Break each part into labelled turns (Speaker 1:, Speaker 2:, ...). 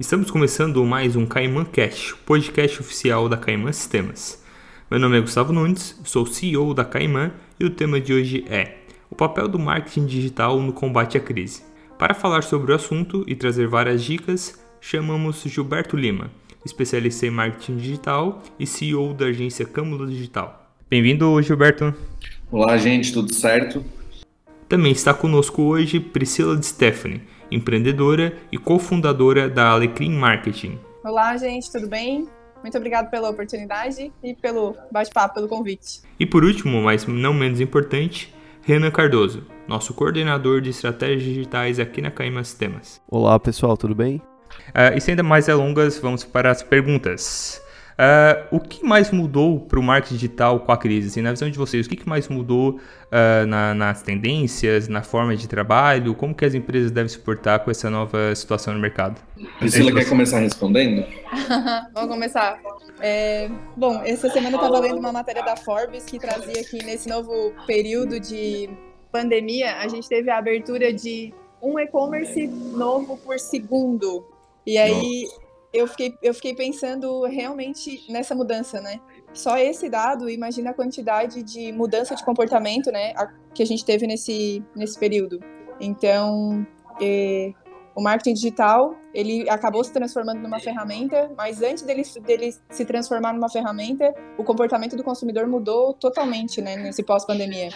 Speaker 1: Estamos começando mais um Caiman Cast, podcast oficial da Caiman Sistemas. Meu nome é Gustavo Nunes, sou CEO da Caiman e o tema de hoje é o papel do marketing digital no combate à crise. Para falar sobre o assunto e trazer várias dicas, chamamos Gilberto Lima, especialista em marketing digital e CEO da agência Câmara Digital. Bem-vindo, Gilberto.
Speaker 2: Olá, gente, tudo certo?
Speaker 1: Também está conosco hoje Priscila de Stephanie, empreendedora e cofundadora da Alecrim Marketing.
Speaker 3: Olá, gente, tudo bem? Muito obrigado pela oportunidade e pelo bate-papo, pelo convite.
Speaker 1: E por último, mas não menos importante, Renan Cardoso, nosso coordenador de estratégias digitais aqui na Caima Sistemas.
Speaker 4: Olá, pessoal, tudo bem?
Speaker 1: Uh, e sem ainda mais delongas, vamos para as perguntas. Uh, o que mais mudou para o marketing digital com a crise? Assim, na visão de vocês, o que mais mudou uh, na, nas tendências, na forma de trabalho? Como que as empresas devem se portar com essa nova situação no mercado?
Speaker 2: Priscila quer começar respondendo?
Speaker 3: Vamos começar. É, bom, essa semana eu estava lendo uma matéria da Forbes que trazia que nesse novo período de pandemia a gente teve a abertura de um e-commerce novo por segundo. E aí eu fiquei, eu fiquei pensando realmente nessa mudança, né? Só esse dado, imagina a quantidade de mudança de comportamento, né, que a gente teve nesse, nesse período. Então, é, o marketing digital, ele acabou se transformando numa ferramenta, mas antes dele, dele se transformar numa ferramenta, o comportamento do consumidor mudou totalmente, né, nesse pós-pandemia.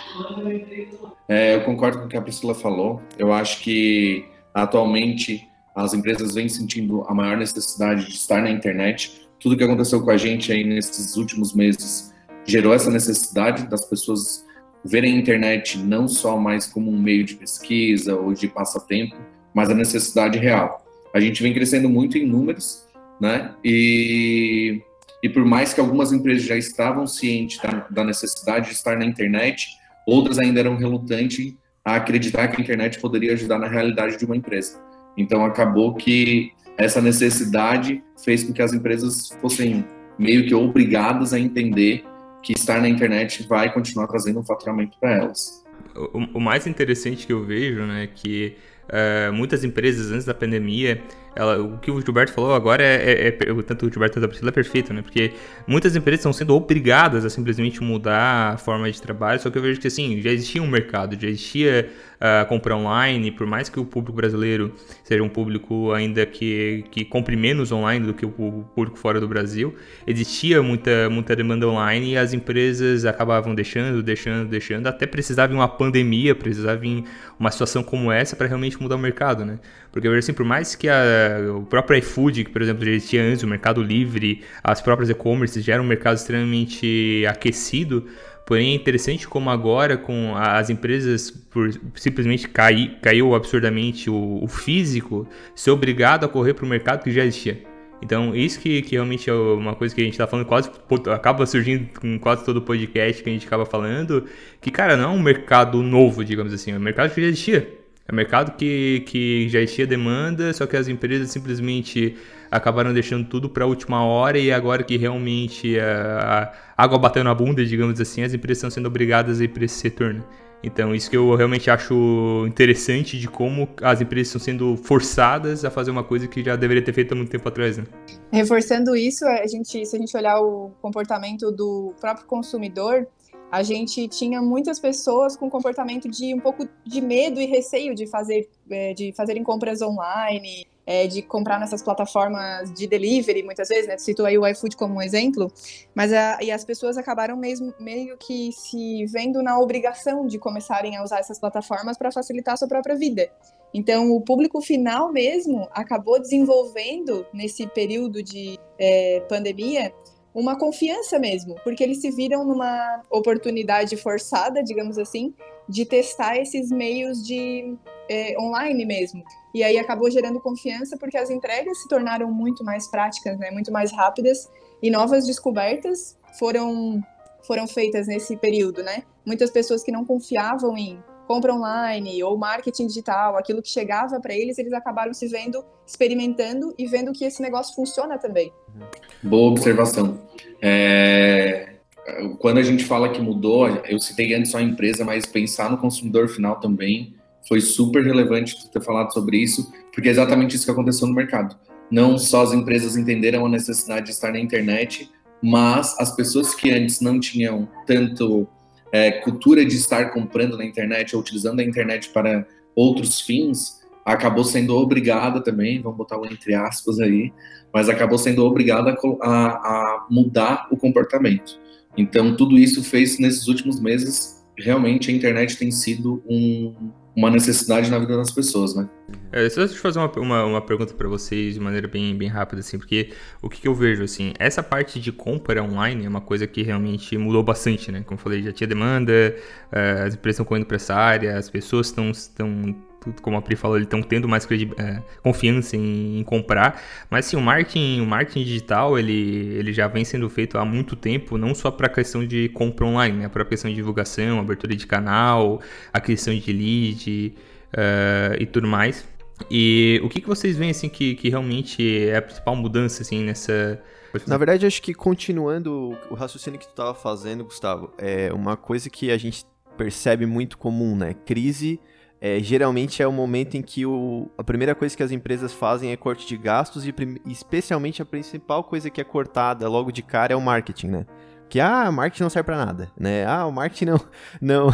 Speaker 2: É, eu concordo com o que a Priscila falou. Eu acho que atualmente as empresas vêm sentindo a maior necessidade de estar na internet. Tudo que aconteceu com a gente aí nesses últimos meses gerou essa necessidade das pessoas verem a internet não só mais como um meio de pesquisa ou de passatempo, mas a necessidade real. A gente vem crescendo muito em números, né? E, e por mais que algumas empresas já estavam cientes da, da necessidade de estar na internet, outras ainda eram relutantes a acreditar que a internet poderia ajudar na realidade de uma empresa. Então acabou que essa necessidade fez com que as empresas fossem meio que obrigadas a entender que estar na internet vai continuar trazendo um faturamento para elas.
Speaker 1: O, o, mais interessante que eu vejo, né, que uh, muitas empresas antes da pandemia ela, o que o Gilberto falou agora é, é, é tanto o Gilberto quanto a Priscila é perfeito, né? Porque muitas empresas estão sendo obrigadas a simplesmente mudar a forma de trabalho, só que eu vejo que assim, já existia um mercado, já existia uh, compra online, por mais que o público brasileiro seja um público ainda que, que compre menos online do que o público fora do Brasil, existia muita, muita demanda online e as empresas acabavam deixando, deixando, deixando, até precisava de uma pandemia, precisava vir uma situação como essa para realmente mudar o mercado, né? Porque assim, por mais que a o próprio iFood, que por exemplo já existia antes, o Mercado Livre, as próprias e-commerces já era um mercado extremamente aquecido. Porém, é interessante como agora, com as empresas, por simplesmente cair, caiu absurdamente o, o físico, ser obrigado a correr para o mercado que já existia. Então, isso que, que realmente é uma coisa que a gente está falando, quase acaba surgindo com quase todo o podcast que a gente acaba falando, que, cara, não é um mercado novo, digamos assim, é um mercado que já existia. É um mercado que, que já existia demanda, só que as empresas simplesmente acabaram deixando tudo para a última hora e agora que realmente a, a, água bateu na bunda, digamos assim, as empresas estão sendo obrigadas a ir para esse setor. Né? Então, isso que eu realmente acho interessante de como as empresas estão sendo forçadas a fazer uma coisa que já deveria ter feito há muito tempo atrás. Né?
Speaker 3: Reforçando isso, a gente, se a gente olhar o comportamento do próprio consumidor, a gente tinha muitas pessoas com comportamento de um pouco de medo e receio de fazer é, de fazerem compras online, é, de comprar nessas plataformas de delivery, muitas vezes, né? Citou aí o iFood como um exemplo, mas a, e as pessoas acabaram mesmo meio que se vendo na obrigação de começarem a usar essas plataformas para facilitar a sua própria vida. Então, o público final mesmo acabou desenvolvendo nesse período de é, pandemia uma confiança mesmo, porque eles se viram numa oportunidade forçada, digamos assim, de testar esses meios de é, online mesmo. E aí acabou gerando confiança porque as entregas se tornaram muito mais práticas, né, muito mais rápidas e novas descobertas foram foram feitas nesse período, né? Muitas pessoas que não confiavam em compra online ou marketing digital, aquilo que chegava para eles, eles acabaram se vendo, experimentando e vendo que esse negócio funciona também.
Speaker 2: Boa observação. É... Quando a gente fala que mudou, eu citei antes só a empresa, mas pensar no consumidor final também foi super relevante ter falado sobre isso, porque é exatamente isso que aconteceu no mercado. não só as empresas entenderam a necessidade de estar na internet, mas as pessoas que antes não tinham tanto é, cultura de estar comprando na internet ou utilizando a internet para outros fins, acabou sendo obrigada também, vamos botar o entre aspas aí, mas acabou sendo obrigada a, a mudar o comportamento. Então, tudo isso fez nesses últimos meses, realmente a internet tem sido um, uma necessidade na vida das pessoas, né?
Speaker 1: É, só deixa eu fazer uma, uma, uma pergunta para vocês de maneira bem, bem rápida, assim, porque o que, que, eu vejo, assim, essa parte de compra online é uma coisa que realmente mudou bastante, né? Como eu falei, já tinha demanda, uh, as empresas estão correndo para essa área, as pessoas estão como a Pri falou, eles estão tendo mais é, confiança em, em, comprar. Mas sim, o marketing, o marketing digital, ele, ele já vem sendo feito há muito tempo, não só para a questão de compra online, né? Para a questão de divulgação, abertura de canal, a questão de lead uh, e tudo mais. E o que, que vocês veem assim que, que realmente é a principal mudança assim nessa
Speaker 4: na verdade, acho que continuando o raciocínio que tu estava fazendo, Gustavo, é uma coisa que a gente percebe muito comum, né? Crise é, geralmente é o momento em que o, a primeira coisa que as empresas fazem é corte de gastos e especialmente a principal coisa que é cortada logo de cara é o marketing, né? Que ah, marketing não serve para nada, né? Ah, o marketing não, não,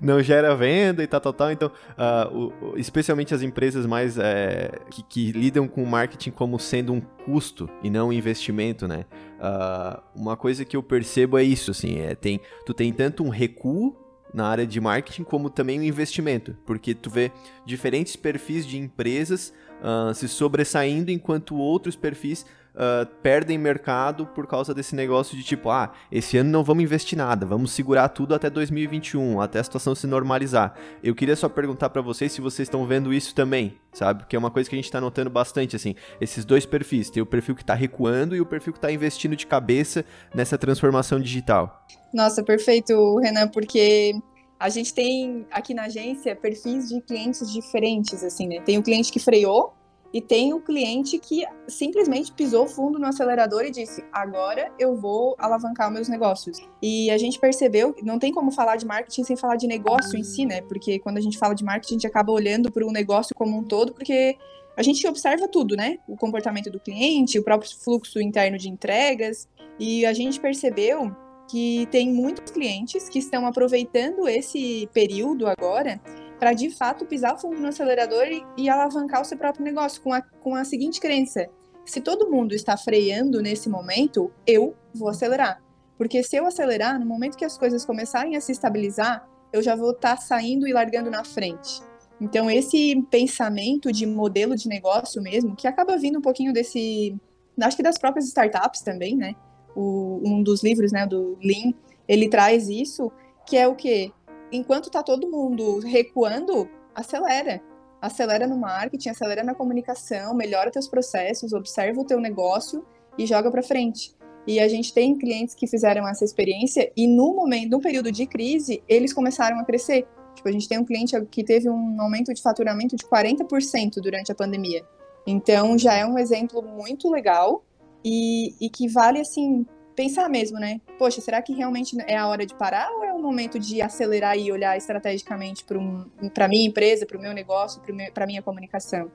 Speaker 4: não gera venda e tal, tal, tal. Então, uh, o, especialmente as empresas mais é, que, que, lidam com o marketing como sendo um custo e não um investimento, né? Uh, uma coisa que eu percebo é isso, assim, é, tem, tu tem tanto um recuo na área de marketing, como também o investimento, porque tu vê diferentes perfis de empresas uh, se sobressaindo, enquanto outros perfis uh, perdem mercado por causa desse negócio de tipo, ah, esse ano não vamos investir nada, vamos segurar tudo até 2021, até a situação se normalizar. Eu queria só perguntar para vocês se vocês estão vendo isso também, sabe? Porque é uma coisa que a gente está notando bastante, assim, esses dois perfis, tem o perfil que está recuando e o perfil que está investindo de cabeça nessa transformação digital.
Speaker 3: Nossa, perfeito, Renan, porque a gente tem aqui na agência perfis de clientes diferentes, assim, né? Tem o cliente que freou e tem o cliente que simplesmente pisou fundo no acelerador e disse: agora eu vou alavancar meus negócios. E a gente percebeu, não tem como falar de marketing sem falar de negócio em si, né? Porque quando a gente fala de marketing, a gente acaba olhando para o negócio como um todo, porque a gente observa tudo, né? O comportamento do cliente, o próprio fluxo interno de entregas. E a gente percebeu que tem muitos clientes que estão aproveitando esse período agora para de fato pisar fundo no acelerador e, e, alavancar o seu próprio negócio com a, com a seguinte crença: se todo mundo está freando nesse momento, eu vou acelerar. Porque se eu acelerar, no momento que as coisas começarem a se estabilizar, eu já vou estar tá saindo e largando na frente. Então, esse pensamento de modelo de negócio mesmo, que acaba vindo um pouquinho desse. Acho que das próprias startups também, né? o, um dos livros, né, do Lean, ele traz isso, que é o quê? Enquanto está todo mundo recuando, acelera. Acelera no marketing, acelera na comunicação, melhora teus processos, observa o teu negócio e joga para frente. E a gente tem clientes que fizeram essa experiência e no momento, no período de crise, eles começaram a crescer. Tipo, a gente tem um cliente que teve um aumento de faturamento de 40% durante a pandemia. Então, já é um exemplo muito legal e, e que vale, assim, pensar mesmo, né? Poxa, será que realmente é a hora de parar ou é o momento de acelerar e olhar estrategicamente para um, a minha empresa, para o meu negócio, para a minha comunicação?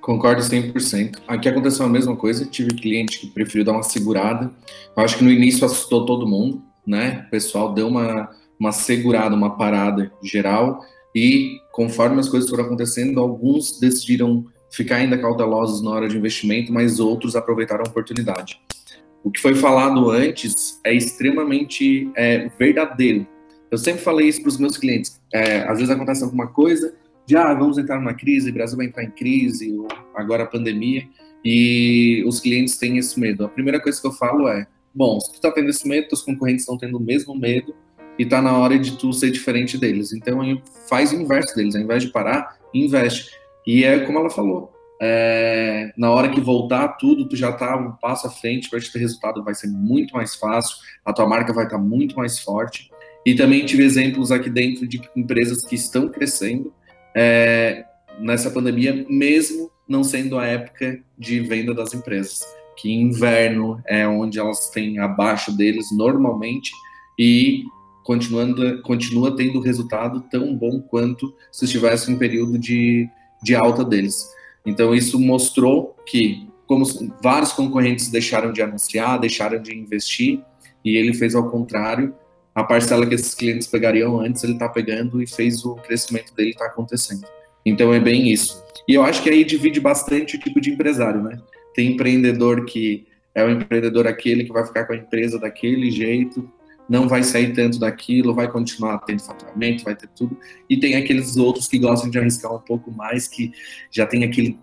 Speaker 2: Concordo 100%. Aqui aconteceu a mesma coisa. Tive cliente que preferiu dar uma segurada. Eu acho que no início assustou todo mundo, né? O pessoal deu uma, uma segurada, uma parada geral. E conforme as coisas foram acontecendo, alguns decidiram ficar ainda cautelosos na hora de investimento, mas outros aproveitaram a oportunidade. O que foi falado antes é extremamente é, verdadeiro. Eu sempre falei isso para os meus clientes. É, às vezes acontece alguma coisa, de ah, vamos entrar numa crise, o Brasil vai entrar em crise, agora a pandemia, e os clientes têm esse medo. A primeira coisa que eu falo é: bom, se tu está tendo esse medo, os concorrentes estão tendo o mesmo medo, e está na hora de tu ser diferente deles. Então, faz o inverso deles. Ao invés de parar, investe. E é como ela falou, é, na hora que voltar tudo, tu já tá um passo à frente para te ter resultado, vai ser muito mais fácil, a tua marca vai estar tá muito mais forte. E também tive exemplos aqui dentro de empresas que estão crescendo é, nessa pandemia, mesmo não sendo a época de venda das empresas. Que inverno é onde elas têm abaixo deles normalmente e continuando, continua tendo resultado tão bom quanto se estivesse em período de de alta deles. Então isso mostrou que como vários concorrentes deixaram de anunciar, deixaram de investir, e ele fez ao contrário. A parcela que esses clientes pegariam antes, ele está pegando e fez o crescimento dele está acontecendo. Então é bem isso. E eu acho que aí divide bastante o tipo de empresário, né? Tem empreendedor que é o empreendedor aquele que vai ficar com a empresa daquele jeito, não vai sair tanto daquilo, vai continuar tendo faturamento, vai ter tudo. E tem aqueles outros que gostam de arriscar um pouco mais, que já tem aquele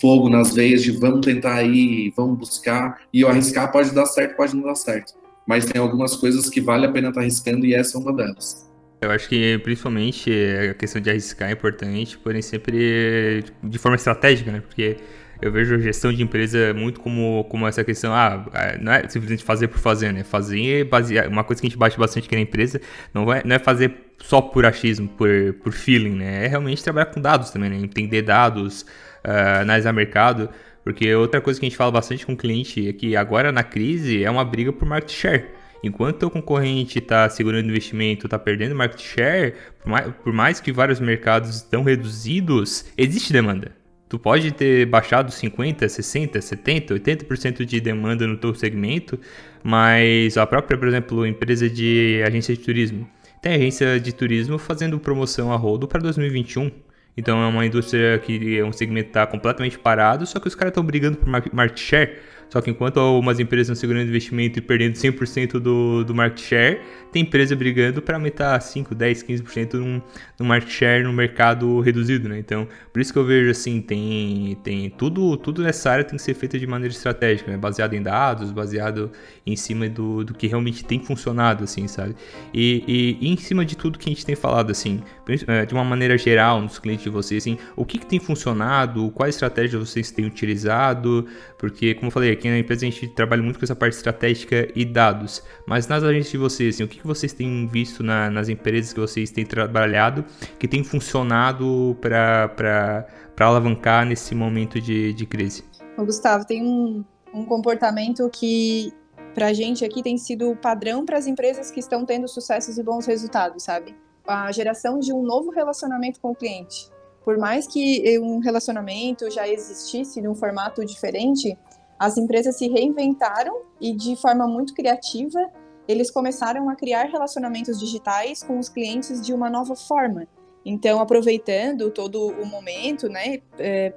Speaker 2: fogo nas veias de vamos tentar aí, vamos buscar. E o arriscar pode dar certo, pode não dar certo. Mas tem algumas coisas que vale a pena estar arriscando e essa é uma delas.
Speaker 1: Eu acho que principalmente a questão de arriscar é importante, porém sempre de forma estratégica, né? Porque eu vejo a gestão de empresa muito como, como essa questão, ah, é, não é simplesmente fazer por fazer, né? Fazer basear, uma coisa que a gente bate bastante aqui na empresa, não, vai, não é fazer só por achismo, por, por feeling, né? É realmente trabalhar com dados também, né? Entender dados, uh, analisar mercado, porque outra coisa que a gente fala bastante com o cliente é que agora na crise é uma briga por market share. Enquanto o concorrente está segurando investimento, está perdendo market share, por mais, por mais que vários mercados estão reduzidos, existe demanda. Tu pode ter baixado 50, 60, 70, 80% de demanda no teu segmento, mas a própria, por exemplo, empresa de agência de turismo, tem agência de turismo fazendo promoção a rodo para 2021. Então é uma indústria que é um segmento que está completamente parado, só que os caras estão brigando por market share só que enquanto algumas empresas estão segurando investimento e perdendo 100% do, do market share, tem empresa brigando para aumentar 5, 10, 15% no, no market share no mercado reduzido, né? Então, por isso que eu vejo assim, tem, tem tudo, tudo nessa área tem que ser feito de maneira estratégica, né? Baseado em dados, baseado em cima do, do que realmente tem funcionado, assim, sabe? E, e, e em cima de tudo que a gente tem falado, assim, é, de uma maneira geral nos clientes de vocês, assim, o que, que tem funcionado, quais estratégias vocês têm utilizado, porque, como eu falei, aqui na empresa a gente trabalha muito com essa parte estratégica e dados. Mas nas agências de vocês, assim, o que, vocês têm visto na, nas empresas que vocês têm trabalhado que tem funcionado para alavancar nesse momento de, de crise?
Speaker 3: O Gustavo, tem um, um comportamento que para a gente aqui tem sido padrão para as empresas que estão tendo sucessos e bons resultados, sabe? A geração de um novo relacionamento com o cliente. Por mais que um relacionamento já existisse num formato diferente, as empresas se reinventaram e, de forma muito criativa, eles começaram a criar relacionamentos digitais com os clientes de uma nova forma. Então, aproveitando todo o momento, né, é,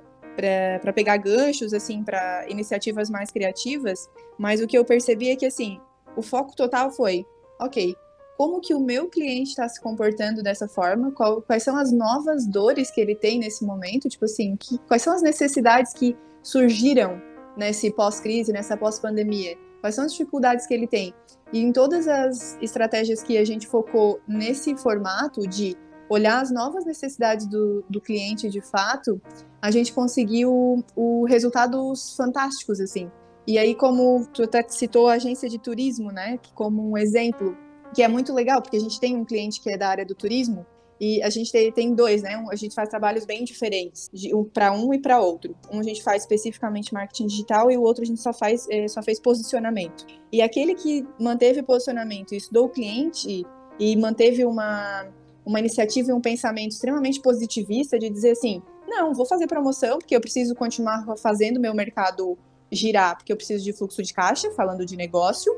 Speaker 3: para pegar ganchos, assim, para iniciativas mais criativas, mas o que eu percebi é que, assim, o foco total foi, ok, como que o meu cliente está se comportando dessa forma, qual, quais são as novas dores que ele tem nesse momento, tipo assim, que, quais são as necessidades que surgiram nesse pós-crise, nessa pós-pandemia? Quais são as dificuldades que ele tem? E em todas as estratégias que a gente focou nesse formato de olhar as novas necessidades do, do cliente de fato, a gente conseguiu o, resultados fantásticos, assim. E aí, como tu até citou a agência de turismo, né, como um exemplo, que é muito legal, porque a gente tem um cliente que é da área do turismo, e a gente tem, dois, né? a gente faz trabalhos bem diferentes, um, para um e para outro. Um a gente faz especificamente marketing digital e o outro a gente só faz é, só fez posicionamento. E aquele que manteve posicionamento e estudou o cliente e manteve uma, uma iniciativa e um pensamento extremamente positivista de dizer assim, não, vou fazer promoção porque eu preciso continuar fazendo meu mercado girar, porque eu preciso de fluxo de caixa, falando de negócio,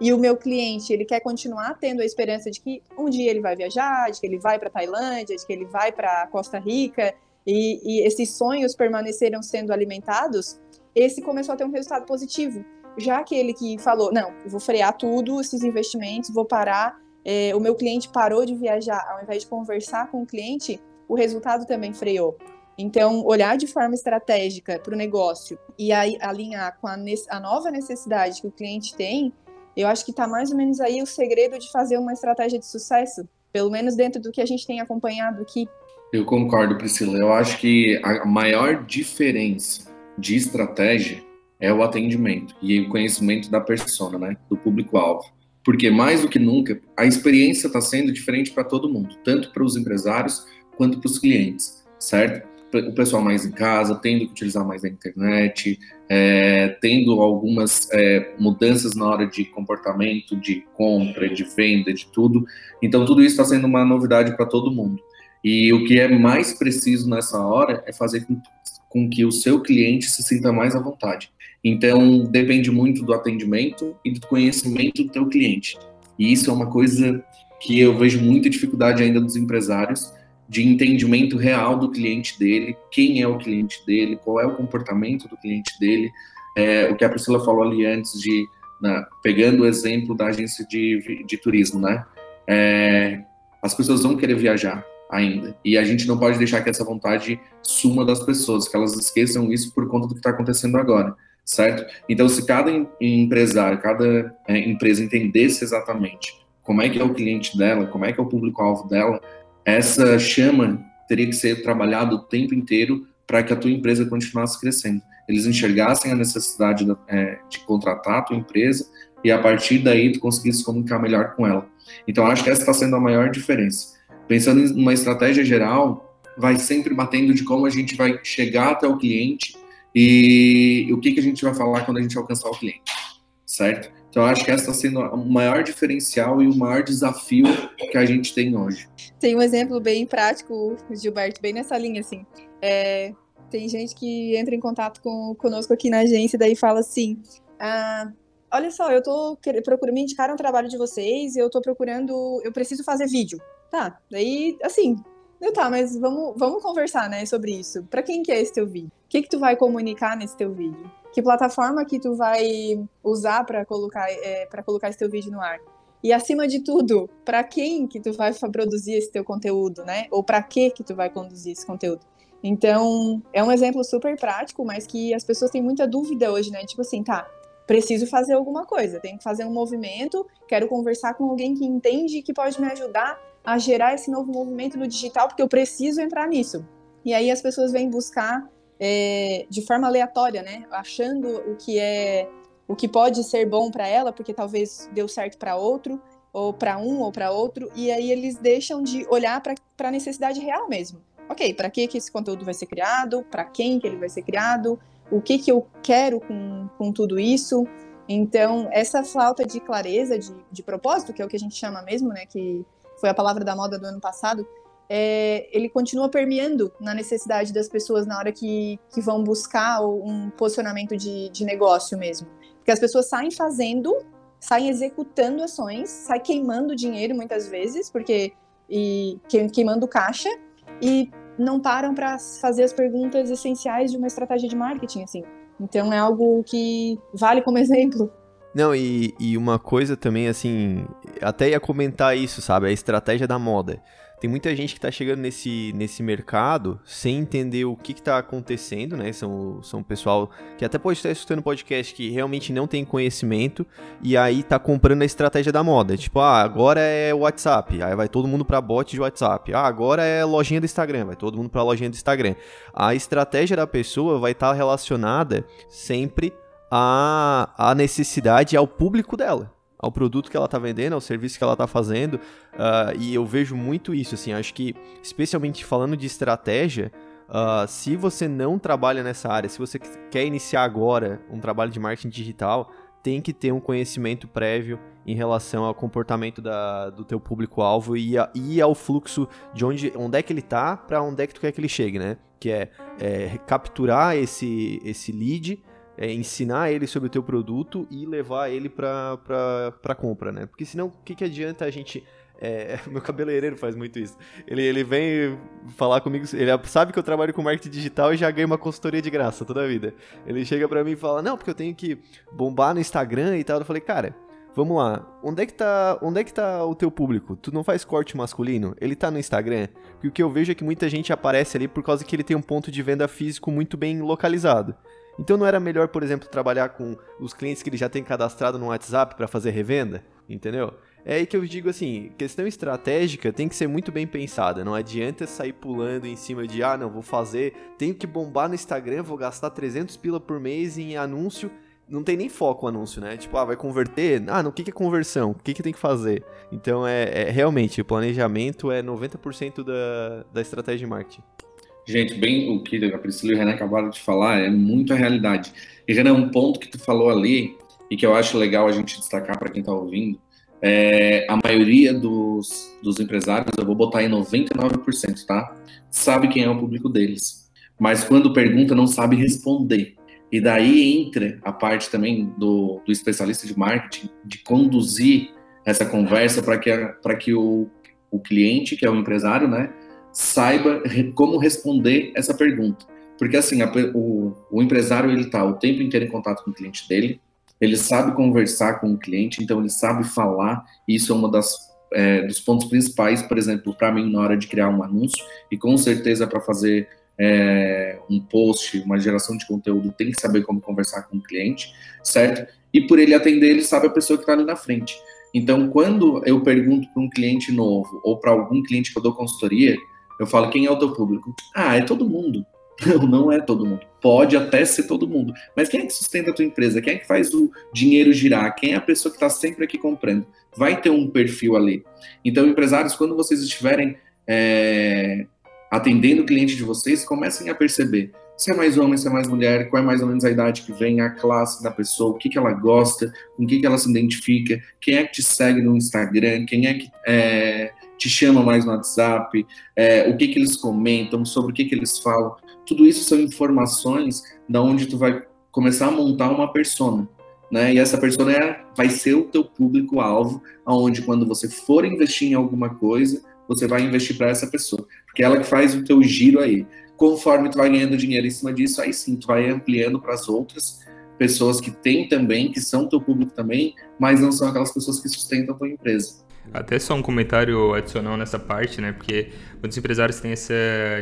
Speaker 3: e o meu cliente ele quer continuar tendo a esperança de que um dia ele vai viajar, de que ele vai para Tailândia, de que ele vai para Costa Rica e, e, esses sonhos permaneceram sendo alimentados, esse começou a ter um resultado positivo. Já aquele que falou, não, vou frear tudo, esses investimentos, vou parar, é, o meu cliente parou de viajar, ao invés de conversar com o cliente, o resultado também freou. Então, olhar de forma estratégica para o negócio e aí alinhar com a, a nova necessidade que o cliente tem, eu acho que está mais ou menos aí o segredo de fazer uma estratégia de sucesso, pelo menos dentro do que a gente tem acompanhado aqui.
Speaker 2: Eu concordo, Priscila. Eu acho que a maior diferença de estratégia é o atendimento e o conhecimento da persona, né, do público-alvo. Porque mais do que nunca, a experiência está sendo diferente para todo mundo, tanto para os empresários quanto para os clientes, certo? O pessoal mais em casa, tendo que utilizar mais a internet, é, tendo algumas é, mudanças na hora de comportamento, de compra, de venda, de tudo. Então, tudo isso está sendo uma novidade para todo mundo. E o que é mais preciso nessa hora é fazer com, com, que o seu cliente se sinta mais à vontade. Então, depende muito do atendimento e do conhecimento do teu cliente. E isso é uma coisa que eu vejo muita dificuldade ainda dos empresários de entendimento real do cliente dele, quem é o cliente dele, qual é o comportamento do cliente dele. É, o que a Priscila falou ali antes de, né, pegando o exemplo da agência de, de turismo, né? É, as pessoas vão querer viajar ainda. E a gente não pode deixar que essa vontade suma das pessoas, que elas esqueçam isso por conta do que está acontecendo agora, certo? Então, se cada empresário, cada é, empresa entendesse exatamente como é que é o cliente dela, como é que é o público-alvo dela, essa chama teria que ser trabalhada o tempo inteiro para que a tua empresa continuasse crescendo. Eles enxergassem a necessidade é, de contratar a tua empresa e a partir daí tu conseguisse comunicar melhor com ela. Então acho que essa está sendo a maior diferença. Pensando em uma estratégia geral, vai sempre batendo de como a gente vai chegar até o cliente e o que, que a gente vai falar quando a gente alcançar o cliente, certo? Então, acho que essa está sendo o maior diferencial e o maior desafio que a gente tem hoje.
Speaker 3: Tem um exemplo bem prático, Gilberto, bem nessa linha, assim. É, tem gente que entra em contato com, conosco aqui na agência e daí fala assim, ah, olha só, eu tô procurando, me indicaram um trabalho de vocês, eu tô procurando, eu preciso fazer vídeo. Tá, daí, assim, eu, tá, mas vamos, vamos conversar, né, sobre isso. Para quem que é esse teu vídeo? O que que tu vai comunicar nesse teu vídeo? Que plataforma que tu vai usar para colocar é, para colocar esse teu vídeo no ar? E acima de tudo, para quem que tu vai produzir esse teu conteúdo, né? Ou para que que tu vai conduzir esse conteúdo? Então, é um exemplo super prático, mas que as pessoas têm muita dúvida hoje, né? Tipo assim, tá, preciso fazer alguma coisa, tenho que fazer um movimento, quero conversar com alguém que entende que pode me ajudar a gerar esse novo movimento no digital, porque eu preciso entrar nisso. E aí as pessoas vêm buscar é, de forma aleatória, né? Achando o que é o que pode ser bom para ela, porque talvez deu certo para outro, ou para um ou para outro, e aí eles deixam de olhar para a necessidade real mesmo. Ok, para que, que esse conteúdo vai ser criado? Para quem que ele vai ser criado? O que, que eu quero com, com tudo isso? Então, essa falta de clareza, de, de propósito, que é o que a gente chama mesmo, né? Que foi a palavra da moda do ano passado, é, ele continua permeando na necessidade das pessoas na hora que, que vão buscar um posicionamento de, de negócio mesmo. Porque as pessoas saem fazendo, saem executando ações, saem queimando dinheiro muitas vezes, porque e queimando caixa, e não param para fazer as perguntas essenciais de uma estratégia de marketing, assim. Então é algo que vale como exemplo.
Speaker 4: Não, e, e uma coisa também, assim, até ia comentar isso, sabe? A estratégia da moda. Tem muita gente que está chegando nesse, nesse mercado sem entender o que está acontecendo, né? São, são pessoal que até pode estar escutando podcast que realmente não tem conhecimento e aí tá comprando a estratégia da moda. Tipo, ah, agora é WhatsApp, aí vai todo mundo para bot de WhatsApp. Ah, agora é lojinha do Instagram, vai todo mundo para lojinha do Instagram. A estratégia da pessoa vai estar tá relacionada sempre à, à necessidade ao público dela ao produto que ela está vendendo, ao serviço que ela está fazendo. Uh, e eu vejo muito isso, assim, acho que, especialmente falando de estratégia, uh, se você não trabalha nessa área, se você quer iniciar agora um trabalho de marketing digital, tem que ter um conhecimento prévio em relação ao comportamento da, do teu público-alvo e, e ao fluxo de onde, onde é que ele está para onde é que tu quer que ele chegue, né? Que é, é capturar esse, esse lead, é, ensinar ele sobre o teu produto e levar ele para compra, né? Porque senão, o que, que adianta a gente... É, meu cabeleireiro faz muito isso. Ele, ele vem falar comigo, ele sabe que eu trabalho com marketing digital e já ganho uma consultoria de graça toda a vida. Ele chega para mim e fala: "Não, porque eu tenho que bombar no Instagram e tal". Eu falei: "Cara, vamos lá. Onde é que tá, onde é que tá o teu público? Tu não faz corte masculino? Ele tá no Instagram? Porque o que eu vejo é que muita gente aparece ali por causa que ele tem um ponto de venda físico muito bem localizado. Então não era melhor, por exemplo, trabalhar com os clientes que ele já tem cadastrado no WhatsApp para fazer revenda? Entendeu? É aí que eu digo assim, questão estratégica tem que ser muito bem pensada. Não adianta sair pulando em cima de, ah, não, vou fazer, tenho que bombar no Instagram, vou gastar 300 pila por mês em anúncio. Não tem nem foco o anúncio, né? Tipo, ah, vai converter? Ah, no que, que é conversão? O que, que tem que fazer? Então, é, é realmente, o planejamento é 90% da, da estratégia de marketing.
Speaker 2: Gente, bem o que a Priscila e o Renan acabaram de falar é muito a realidade. E, Renan, um ponto que tu falou ali, e que eu acho legal a gente destacar para quem está ouvindo, é, a maioria dos, dos empresários, eu vou botar em 99%, tá? Sabe quem é o público deles. Mas quando pergunta, não sabe responder. E daí entra a parte também do, do especialista de marketing de conduzir essa conversa para que, pra que o, o cliente, que é o empresário, né, saiba como responder essa pergunta. Porque assim, a, o, o empresário ele está o tempo inteiro em contato com o cliente dele, ele sabe conversar com o cliente, então ele sabe falar, e isso é uma das é, dos pontos principais, por exemplo, para mim na hora de criar um anúncio e com certeza para fazer é, um post, uma geração de conteúdo, tem que saber como conversar com o cliente, certo? E por ele atender, ele sabe a pessoa que está ali na frente. Então, quando eu pergunto para um cliente novo ou para algum cliente que eu dou consultoria, eu falo quem é o teu público? Ah, é todo mundo. Não, não é todo mundo. Pode até ser todo mundo. Mas quem é que sustenta a tua empresa? Quem é que faz o dinheiro girar? Quem é a pessoa que está sempre aqui comprando? Vai ter um perfil ali. Então, empresários, quando vocês estiverem é, atendendo o cliente de vocês, comecem a perceber se é mais homem, se é mais mulher, qual é mais ou menos a idade que vem, a classe da pessoa, o que, que ela gosta, com o que, que ela se identifica, quem é que te segue no Instagram, quem é que é, te chama mais no WhatsApp, é, o que, que eles comentam, sobre o que, que eles falam. Tudo isso são informações da onde tu vai começar a montar uma persona. Né? E essa persona é, vai ser o teu público-alvo, aonde quando você for investir em alguma coisa, você vai investir para essa pessoa, porque é ela que faz o teu giro aí. Conforme tu vai ganhando dinheiro em cima disso, aí sim, tu vai ampliando para as outras pessoas que têm também, que são teu público também, mas não são aquelas pessoas que sustentam a tua empresa.
Speaker 1: Até só um comentário adicional nessa parte, né? Porque muitos empresários têm essa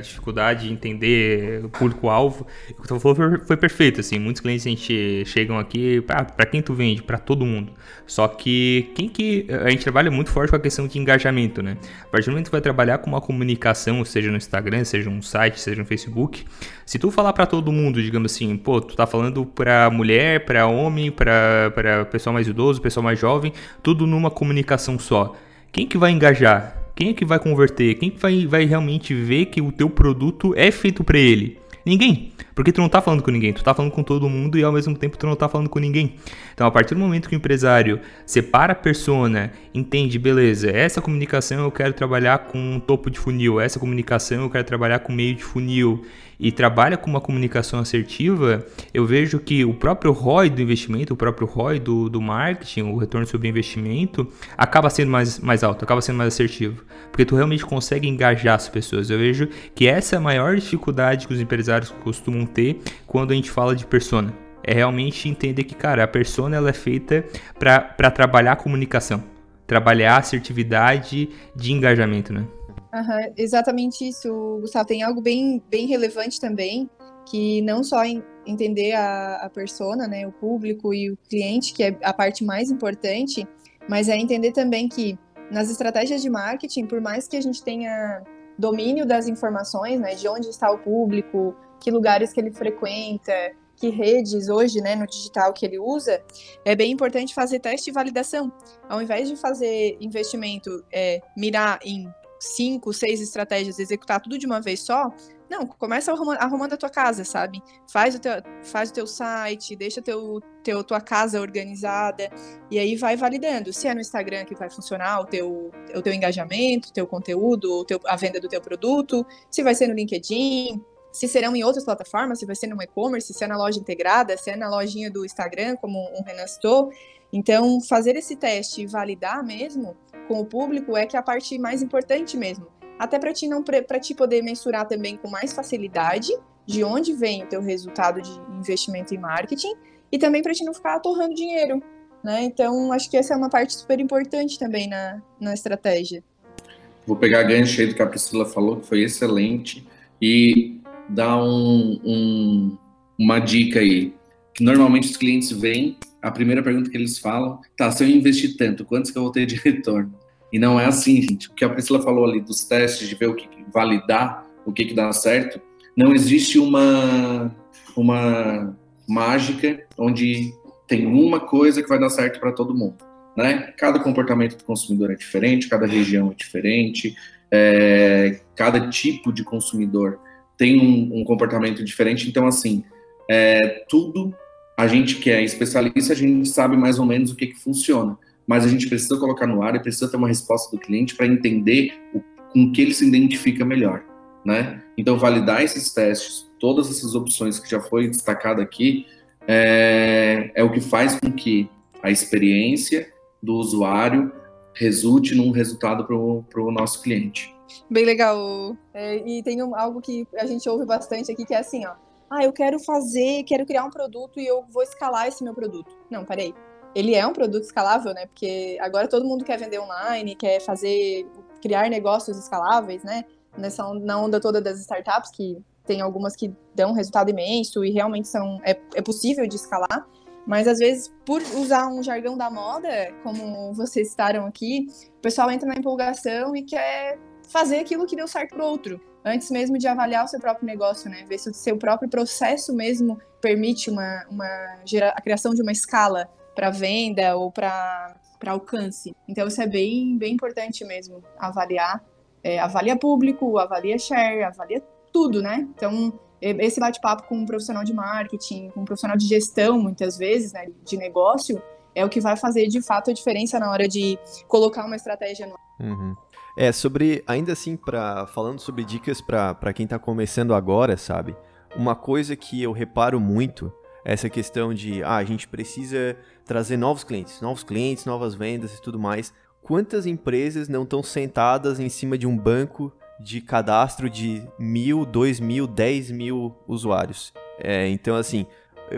Speaker 1: dificuldade de entender o público-alvo. O que tu falou foi perfeito, assim. Muitos clientes a gente chegam aqui, ah, para quem tu vende? Para todo mundo. Só que quem que... A gente trabalha muito forte com a questão de engajamento, né? A partir do momento que tu vai trabalhar com uma comunicação, seja no Instagram, seja um site, seja no Facebook, se tu falar para todo mundo, digamos assim, pô, tu tá falando para mulher, para homem, para pessoal mais idoso, pessoal mais jovem, tudo numa comunicação só quem que vai engajar? Quem é que vai converter? Quem que vai, vai realmente ver que o teu produto é feito para ele? Ninguém. Porque tu não tá falando com ninguém, tu tá falando com todo mundo e ao mesmo tempo tu não tá falando com ninguém. Então, a partir do momento que o empresário separa a persona, entende, beleza, essa comunicação eu quero trabalhar com topo de funil, essa comunicação eu quero trabalhar com meio de funil e trabalha com uma comunicação assertiva, eu vejo que o próprio ROI do investimento, o próprio ROI do, do marketing, o retorno sobre investimento, acaba sendo mais, mais alto, acaba sendo mais assertivo. Porque tu realmente consegue engajar as pessoas. Eu vejo que essa é a maior dificuldade que os empresários costumam ter quando a gente fala de persona. É realmente entender que, cara, a persona ela é feita para trabalhar a comunicação, trabalhar a assertividade de engajamento, né?
Speaker 3: Uhum, exatamente isso, Gustavo. Tem algo bem, bem relevante também, que não só em entender a, a persona, né, o público e o cliente, que é a parte mais importante, mas é entender também que nas estratégias de marketing, por mais que a gente tenha domínio das informações, né, de onde está o público, que lugares que ele frequenta, que redes hoje, né, no digital que ele usa, é bem importante fazer teste e validação. Ao invés de fazer investimento, é, mirar em cinco, seis estratégias, executar tudo de uma vez só, não, começa arrumando, arrumando a tua casa, sabe? Faz o teu, faz o teu site, deixa teu, teu, tua casa organizada e aí vai validando. Se é no Instagram que vai funcionar o teu, o teu engajamento, o teu conteúdo, o teu, a venda do teu produto, se vai ser no LinkedIn, se serão em outras plataformas, se vai ser no e-commerce, se é na loja integrada, se é na lojinha do Instagram, como o Renan citou. Então, fazer esse teste e validar mesmo com o público é que é a parte mais importante mesmo. Até para ti não para ti poder mensurar também com mais facilidade de onde vem o teu resultado de investimento em marketing e também para ti não ficar atorrando dinheiro, né? Então, acho que essa é uma parte super importante também na, na estratégia.
Speaker 2: Vou pegar a gancho aí do que a Priscila falou, que foi excelente, e dar um, um, uma dica aí. Que normalmente os clientes vêm a primeira pergunta que eles falam, tá, se eu investir tanto, quantos que eu vou ter de retorno? E não é assim, gente. O que a Priscila falou ali dos testes, de ver o que validar, o que, que dá certo, não existe uma, uma mágica onde tem uma coisa que vai dar certo para todo mundo. Né? Cada comportamento do consumidor é diferente, cada região é diferente, é, cada tipo de consumidor tem um, um comportamento diferente. Então, assim, é, tudo a gente que é especialista, a gente sabe mais ou menos o que, que funciona, mas a gente precisa colocar no ar e precisa ter uma resposta do cliente para entender o, com que ele se identifica melhor, né? Então, validar esses testes todas essas opções que já foi destacado aqui, é, é o que faz com que a experiência do usuário resulte num resultado para o nosso cliente.
Speaker 3: Bem legal. É, e tem um, algo que a gente ouve bastante aqui que é assim, ó. Ah, eu quero fazer, quero criar um produto e eu vou escalar esse meu produto. Não, peraí. Ele é um produto escalável, né? Porque agora todo mundo quer vender online, quer fazer, criar negócios escaláveis, né? Nessa na onda toda das startups, que tem algumas que dão resultado imenso e realmente são, é, é possível de escalar. Mas às vezes, por usar um jargão da moda, como vocês citaram aqui, o pessoal entra na empolgação e quer fazer aquilo que deu certo para outro, antes mesmo de avaliar o seu próprio negócio, né? Ver se o seu próprio processo mesmo permite uma, uma a criação de uma escala para venda ou para alcance. Então isso é bem, bem importante mesmo, avaliar. É, avalia público, avalia share, avalia tudo, né? Então esse bate-papo com um profissional de marketing, com um profissional de gestão, muitas vezes, né, de negócio, é o que vai fazer de fato a diferença na hora de colocar uma estratégia no.
Speaker 4: Uhum. É, sobre, ainda assim, pra, falando sobre dicas para quem está começando agora, sabe? Uma coisa que eu reparo muito é essa questão de, ah, a gente precisa trazer novos clientes, novos clientes, novas vendas e tudo mais. Quantas empresas não estão sentadas em cima de um banco de cadastro de mil, dois mil, dez mil usuários. É, então, assim,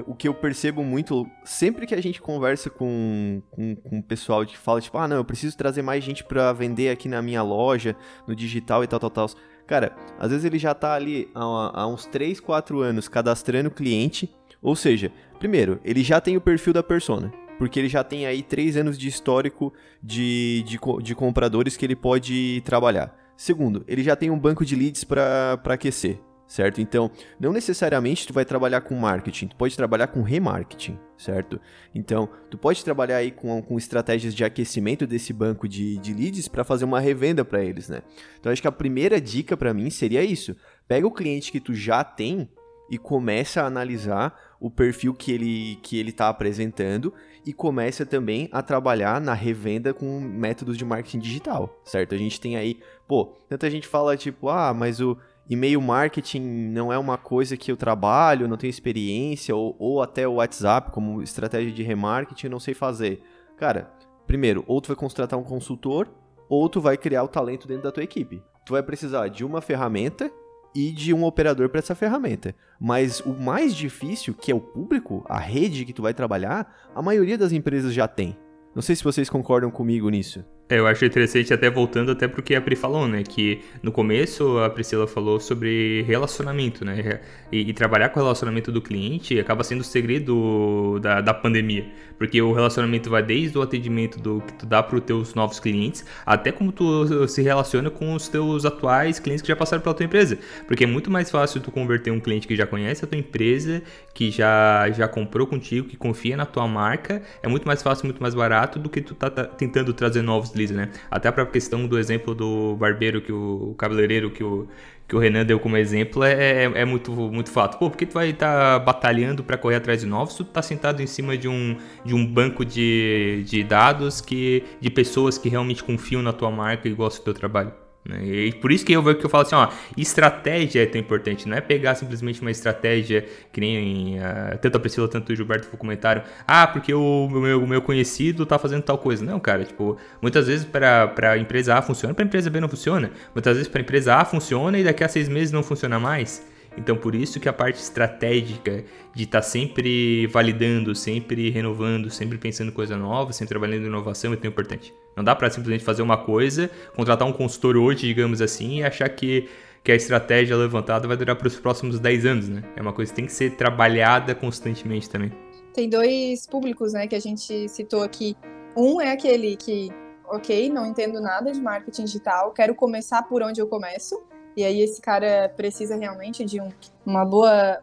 Speaker 4: o que eu percebo muito, sempre que a gente conversa com, com, com o pessoal que fala, tipo, ah, não, eu preciso trazer mais gente para vender aqui na minha loja, no digital e tal, tal, tal. Cara, às vezes ele já tá ali há, há uns 3, 4 anos cadastrando cliente, ou seja, primeiro, ele já tem o perfil da persona, porque ele já tem aí 3 anos de histórico de, de, de compradores que ele pode trabalhar. Segundo, ele já tem um banco de leads para aquecer, certo? Então, não necessariamente tu vai trabalhar com marketing, tu pode trabalhar com remarketing, certo? Então, tu pode trabalhar aí com, com estratégias de aquecimento desse banco de, de leads para fazer uma revenda para eles, né? Então, acho que a primeira dica para mim seria isso. Pega o cliente que tu já tem e começa a analisar o perfil que ele que ele está apresentando e começa também a trabalhar na revenda com métodos de marketing digital, certo? A gente tem aí, pô, tanta gente fala tipo, ah, mas o e-mail marketing não é uma coisa que eu trabalho, não tenho experiência, ou, ou até o WhatsApp como estratégia de remarketing não sei fazer. Cara, primeiro, ou tu vai contratar um consultor, ou tu vai criar o talento dentro da tua equipe. Tu vai precisar de uma ferramenta e de um operador para essa ferramenta. Mas o mais difícil, que é o público, a rede que tu vai trabalhar, a maioria das empresas já tem. Não sei se vocês concordam comigo nisso.
Speaker 1: Eu acho interessante até voltando até porque a Pri falou, né? Que no começo a Priscila falou sobre relacionamento, né? E, e trabalhar com o relacionamento do cliente acaba sendo o segredo da, da pandemia. Porque o relacionamento vai desde o atendimento do que tu dá para os teus novos clientes, até como tu se relaciona com os teus atuais clientes que já passaram pela tua empresa. Porque é muito mais fácil tu converter um cliente que já conhece a tua empresa, que já, já comprou contigo, que confia na tua marca. É muito mais fácil, muito mais barato do que tu tá, tá tentando trazer novos né? Até a própria questão do exemplo do barbeiro, que o, o cabeleireiro que o, que o Renan deu como exemplo, é, é, é muito, muito fato. Pô, por que tu vai estar tá batalhando para correr atrás de novos tu tá sentado em cima de um, de um banco de, de dados que, de pessoas que realmente confiam na tua marca e gostam do teu trabalho? Né? E por isso que eu, que eu falo assim, ó, estratégia é tão importante, não é pegar simplesmente uma estratégia que nem uh, tanto a Priscila, tanto o Gilberto comentaram, ah, porque o meu, meu conhecido tá fazendo tal coisa. Não, cara, tipo, muitas vezes para a empresa A funciona, para a empresa B não funciona. Muitas vezes para a empresa A funciona e daqui a seis meses não funciona mais. Então, por isso que a parte estratégica de estar tá sempre validando, sempre renovando, sempre pensando coisa nova, sempre trabalhando em inovação é tão importante. Não dá para simplesmente fazer uma coisa, contratar um consultor hoje, digamos assim, e achar que, que a estratégia levantada vai durar para os próximos 10 anos, né? É uma coisa que tem que ser trabalhada constantemente também.
Speaker 3: Tem dois públicos, né, que a gente citou aqui. Um é aquele que, ok, não entendo nada de marketing digital, quero começar por onde eu começo e aí esse cara precisa realmente de um, uma boa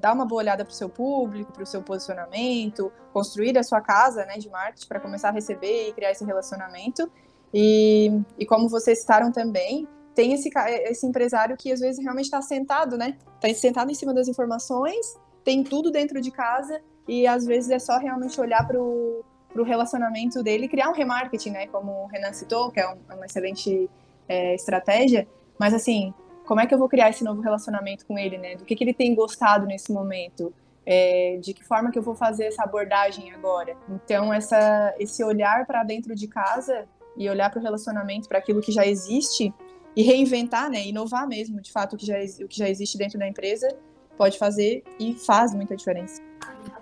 Speaker 3: dar uma boa olhada para o seu público, para o seu posicionamento, construir a sua casa né, de marketing para começar a receber e criar esse relacionamento. E, e como vocês citaram também, tem esse, esse empresário que às vezes realmente está sentado, né? Está sentado em cima das informações, tem tudo dentro de casa e às vezes é só realmente olhar para o relacionamento dele e criar um remarketing, né? Como o Renan citou, que é um, uma excelente é, estratégia, mas assim, como é que eu vou criar esse novo relacionamento com ele, né? Do que, que ele tem gostado nesse momento? É, de que forma que eu vou fazer essa abordagem agora? Então, essa, esse olhar para dentro de casa e olhar para o relacionamento, para aquilo que já existe e reinventar, né? Inovar mesmo, de fato, o que, já, o que já existe dentro da empresa pode fazer e faz muita diferença.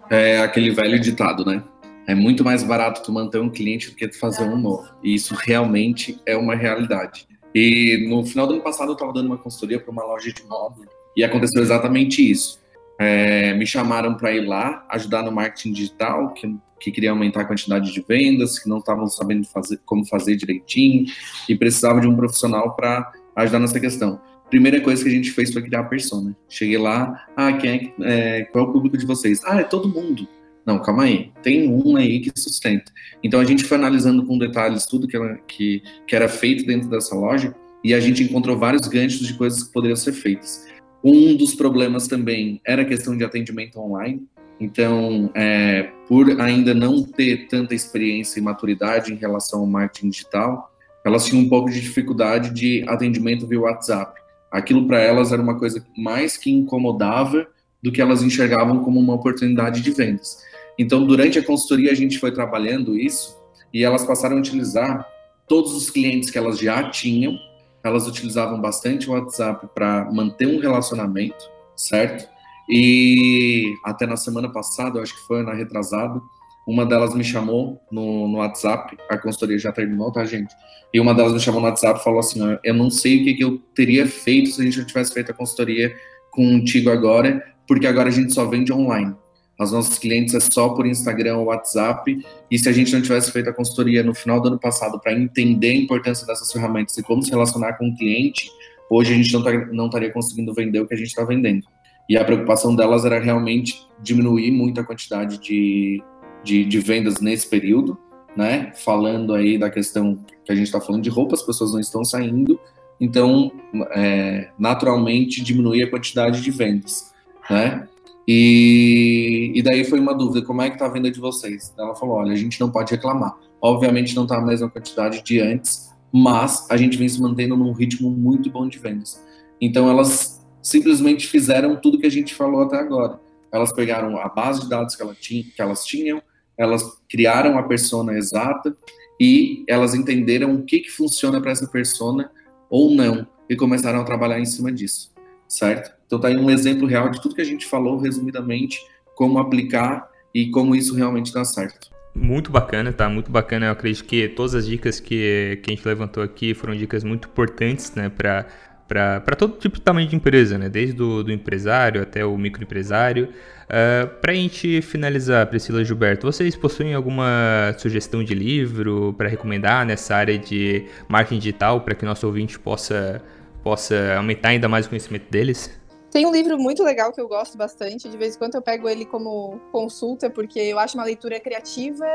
Speaker 2: É aquele velho ditado, né? É muito mais barato tu manter um cliente do que tu fazer um novo. E isso realmente é uma realidade. E no final do ano passado eu estava dando uma consultoria para uma loja de moda e aconteceu exatamente isso. É, me chamaram para ir lá ajudar no marketing digital, que, que queria aumentar a quantidade de vendas, que não estavam sabendo fazer, como fazer direitinho e precisava de um profissional para ajudar nessa questão. Primeira coisa que a gente fez foi criar a persona. Cheguei lá, ah, quem é, é, qual é o público de vocês? Ah, é todo mundo. Não, calma aí, tem um aí que sustenta. Então a gente foi analisando com detalhes tudo que era, que, que era feito dentro dessa loja e a gente encontrou vários ganchos de coisas que poderiam ser feitas. Um dos problemas também era a questão de atendimento online. Então, é, por ainda não ter tanta experiência e maturidade em relação ao marketing digital, elas tinham um pouco de dificuldade de atendimento via WhatsApp. Aquilo para elas era uma coisa mais que incomodava do que elas enxergavam como uma oportunidade de vendas. Então, durante a consultoria, a gente foi trabalhando isso e elas passaram a utilizar todos os clientes que elas já tinham, elas utilizavam bastante o WhatsApp para manter um relacionamento, certo? E até na semana passada, acho que foi na retrasada, uma delas me chamou no, no WhatsApp, a consultoria já terminou, tá, gente? E uma delas me chamou no WhatsApp e falou assim: Eu não sei o que, que eu teria feito se a gente não tivesse feito a consultoria contigo agora, porque agora a gente só vende online. Os nossos clientes é só por Instagram ou WhatsApp. E se a gente não tivesse feito a consultoria no final do ano passado para entender a importância dessas ferramentas e como se relacionar com o cliente, hoje a gente não, tá, não estaria conseguindo vender o que a gente está vendendo. E a preocupação delas era realmente diminuir muito a quantidade de, de, de vendas nesse período, né? Falando aí da questão que a gente está falando de roupa, as pessoas não estão saindo, então, é, naturalmente, diminuir a quantidade de vendas, né? E, e daí foi uma dúvida, como é que tá a venda de vocês? Ela falou, olha, a gente não pode reclamar. Obviamente não tá a mesma quantidade de antes, mas a gente vem se mantendo num ritmo muito bom de vendas. Então elas simplesmente fizeram tudo que a gente falou até agora. Elas pegaram a base de dados que, ela tinha, que elas tinham, elas criaram a persona exata e elas entenderam o que, que funciona para essa persona ou não e começaram a trabalhar em cima disso, certo? Então tá aí um exemplo real de tudo que a gente falou resumidamente, como aplicar e como isso realmente dá certo.
Speaker 1: Muito bacana, tá? Muito bacana. Eu acredito que todas as dicas que, que a gente levantou aqui foram dicas muito importantes, né, para para todo tipo de tamanho de empresa, né? Desde do, do empresário até o microempresário. Uh, ah, para a gente finalizar, Priscila Gilberto, vocês possuem alguma sugestão de livro para recomendar nessa área de marketing digital para que nosso ouvinte possa, possa aumentar ainda mais o conhecimento deles?
Speaker 3: Tem um livro muito legal que eu gosto bastante, de vez em quando eu pego ele como consulta, porque eu acho uma leitura criativa,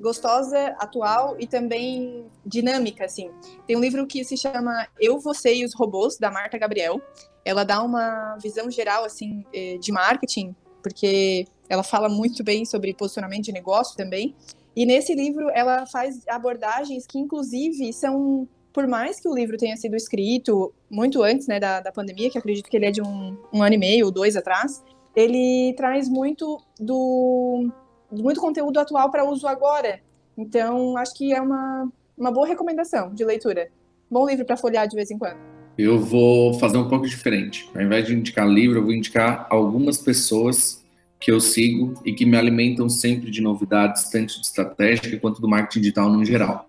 Speaker 3: gostosa, atual e também dinâmica, assim. Tem um livro que se chama Eu, Você e os Robôs, da Marta Gabriel. Ela dá uma visão geral, assim, eh, de marketing, porque ela fala muito bem sobre posicionamento de negócio também. E nesse livro ela faz abordagens que, inclusive, são por mais que o livro tenha sido escrito muito antes né, da, da pandemia, que acredito que ele é de um, um ano e meio ou dois atrás, ele traz muito do muito conteúdo atual para uso agora. Então, acho que é uma, uma boa recomendação de leitura. Bom livro para folhear de vez em quando.
Speaker 2: Eu vou fazer um pouco diferente. Ao invés de indicar livro, eu vou indicar algumas pessoas que eu sigo e que me alimentam sempre de novidades, tanto de estratégia quanto do marketing digital no geral.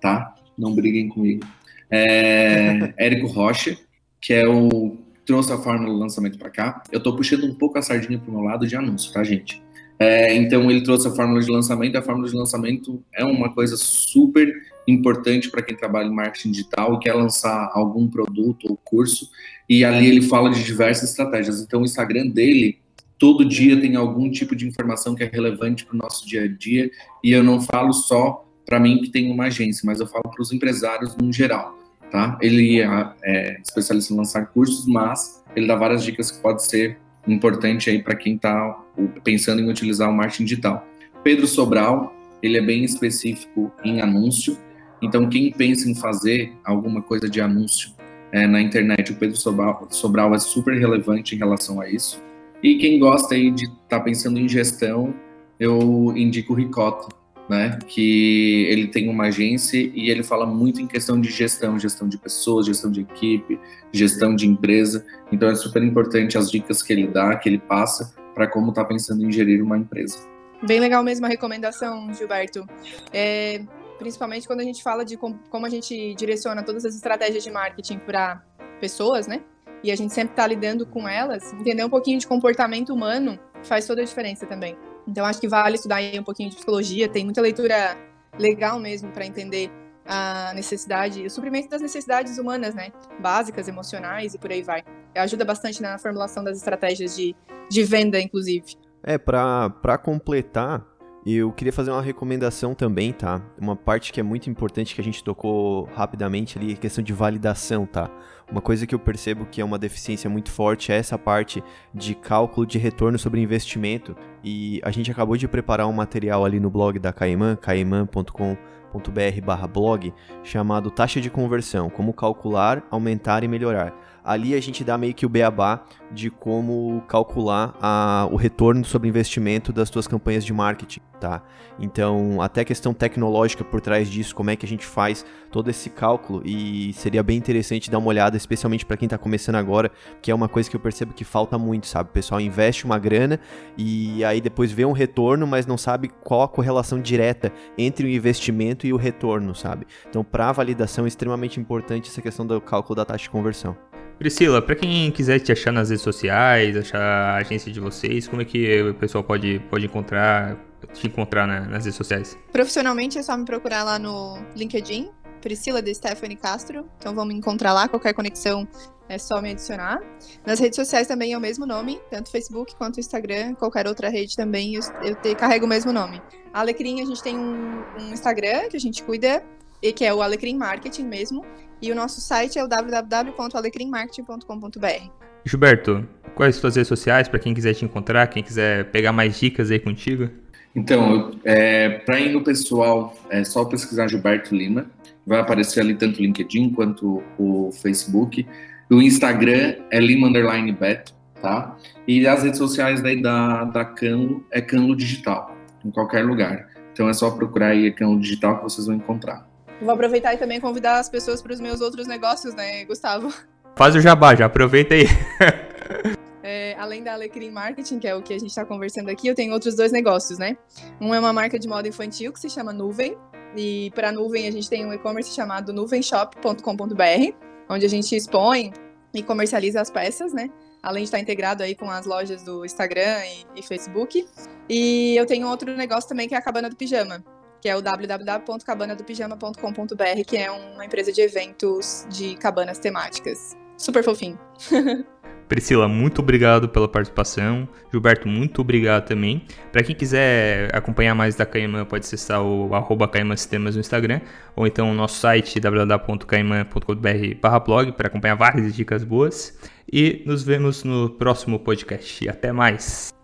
Speaker 2: Tá? Não briguem comigo. É, Érico Rocha, que é o trouxe a fórmula do lançamento para cá. Eu estou puxando um pouco a sardinha para o meu lado de anúncio, tá, gente? É, então ele trouxe a fórmula de lançamento. A fórmula de lançamento é uma coisa super importante para quem trabalha em marketing digital e quer lançar algum produto ou curso. E ali ele fala de diversas estratégias. Então o Instagram dele todo dia tem algum tipo de informação que é relevante para o nosso dia a dia. E eu não falo só para mim que tem uma agência, mas eu falo para os empresários no geral, tá? Ele é, é, especialista em lançar cursos, mas ele dá várias dicas que pode ser importante aí para quem está pensando em utilizar o marketing digital. Pedro Sobral, ele é bem específico em anúncio, então quem pensa em fazer alguma coisa de anúncio é, na internet. O Pedro Sobral, Sobral é super relevante em relação a isso. E quem gosta aí de estar tá pensando em gestão, eu indico o Ricota, né? Que ele tem uma agência e ele fala muito em questão de gestão, gestão de pessoas, gestão de equipe, gestão de empresa. Então é super importante as dicas que ele dá, que ele passa para como está pensando em gerir uma empresa.
Speaker 3: Bem legal mesmo a recomendação, Gilberto. É, principalmente quando a gente fala de como, como a gente direciona todas as estratégias de marketing para pessoas, né? E a gente sempre está lidando com elas, entender um pouquinho de comportamento humano faz toda a diferença também. Então acho que vale estudar aí um pouquinho de psicologia, tem muita leitura legal mesmo para entender a necessidade, o suprimento das necessidades humanas, né? Básicas, emocionais e por aí vai. Ajuda bastante na formulação das estratégias de, de venda, inclusive.
Speaker 4: É, para completar, eu queria fazer uma recomendação também, tá? Uma parte que é muito importante que a gente tocou rapidamente ali, a questão de validação, tá? Uma coisa que eu percebo que é uma deficiência muito forte é essa parte de cálculo de retorno sobre investimento. E a gente acabou de preparar um material ali no blog da Caiman, caiman.com.br/blog, chamado Taxa de Conversão: Como calcular, aumentar e melhorar ali a gente dá meio que o beabá de como calcular a, o retorno sobre investimento das tuas campanhas de marketing, tá? Então, até a questão tecnológica por trás disso, como é que a gente faz todo esse cálculo e seria bem interessante dar uma olhada, especialmente para quem está começando agora, que é uma coisa que eu percebo que falta muito, sabe? O pessoal investe uma grana e aí depois vê um retorno, mas não sabe qual a correlação direta entre o investimento e o retorno, sabe? Então, para validação é extremamente importante essa questão do cálculo da taxa de conversão.
Speaker 1: Priscila, para quem quiser te achar nas redes sociais, achar a agência de vocês, como é que o pessoal pode, pode encontrar, te encontrar na, nas redes sociais?
Speaker 3: Profissionalmente é só me procurar lá no LinkedIn, Priscila de Stephanie Castro. Então me encontrar lá, qualquer conexão é só me adicionar. Nas redes sociais também é o mesmo nome, tanto Facebook quanto Instagram, qualquer outra rede também eu, eu te, carrego o mesmo nome. A Alecrim, a gente tem um, um Instagram que a gente cuida, e que é o Alecrim Marketing mesmo. E o nosso site é o www.alecrimmarketing.com.br.
Speaker 1: Gilberto, quais suas redes sociais para quem quiser te encontrar, quem quiser pegar mais dicas aí contigo?
Speaker 2: Então, é, para ir no pessoal, é só pesquisar Gilberto Lima. Vai aparecer ali tanto o LinkedIn quanto o Facebook. O Instagram é Lima Underline Bet, tá? E as redes sociais daí da, da Canlo é Canlo Digital, em qualquer lugar. Então é só procurar aí Canlo Digital que vocês vão encontrar.
Speaker 3: Vou aproveitar e também convidar as pessoas para os meus outros negócios, né, Gustavo?
Speaker 1: Faz o jabá, já aproveita aí.
Speaker 3: É, além da Alecrim Marketing, que é o que a gente está conversando aqui, eu tenho outros dois negócios, né? Um é uma marca de moda infantil que se chama Nuvem. E para Nuvem a gente tem um e-commerce chamado nuvenshop.com.br, onde a gente expõe e comercializa as peças, né? Além de estar integrado aí com as lojas do Instagram e, e Facebook. E eu tenho outro negócio também que é a Cabana do Pijama, que é o www.cabanadopijama.com.br, que é uma empresa de eventos de cabanas temáticas. Super fofinho.
Speaker 1: Priscila, muito obrigado pela participação. Gilberto, muito obrigado também. Para quem quiser acompanhar mais da Caimã, pode acessar o arroba Sistemas no Instagram, ou então o nosso site www.caiman.com.br blog para acompanhar várias dicas boas. E nos vemos no próximo podcast. Até mais!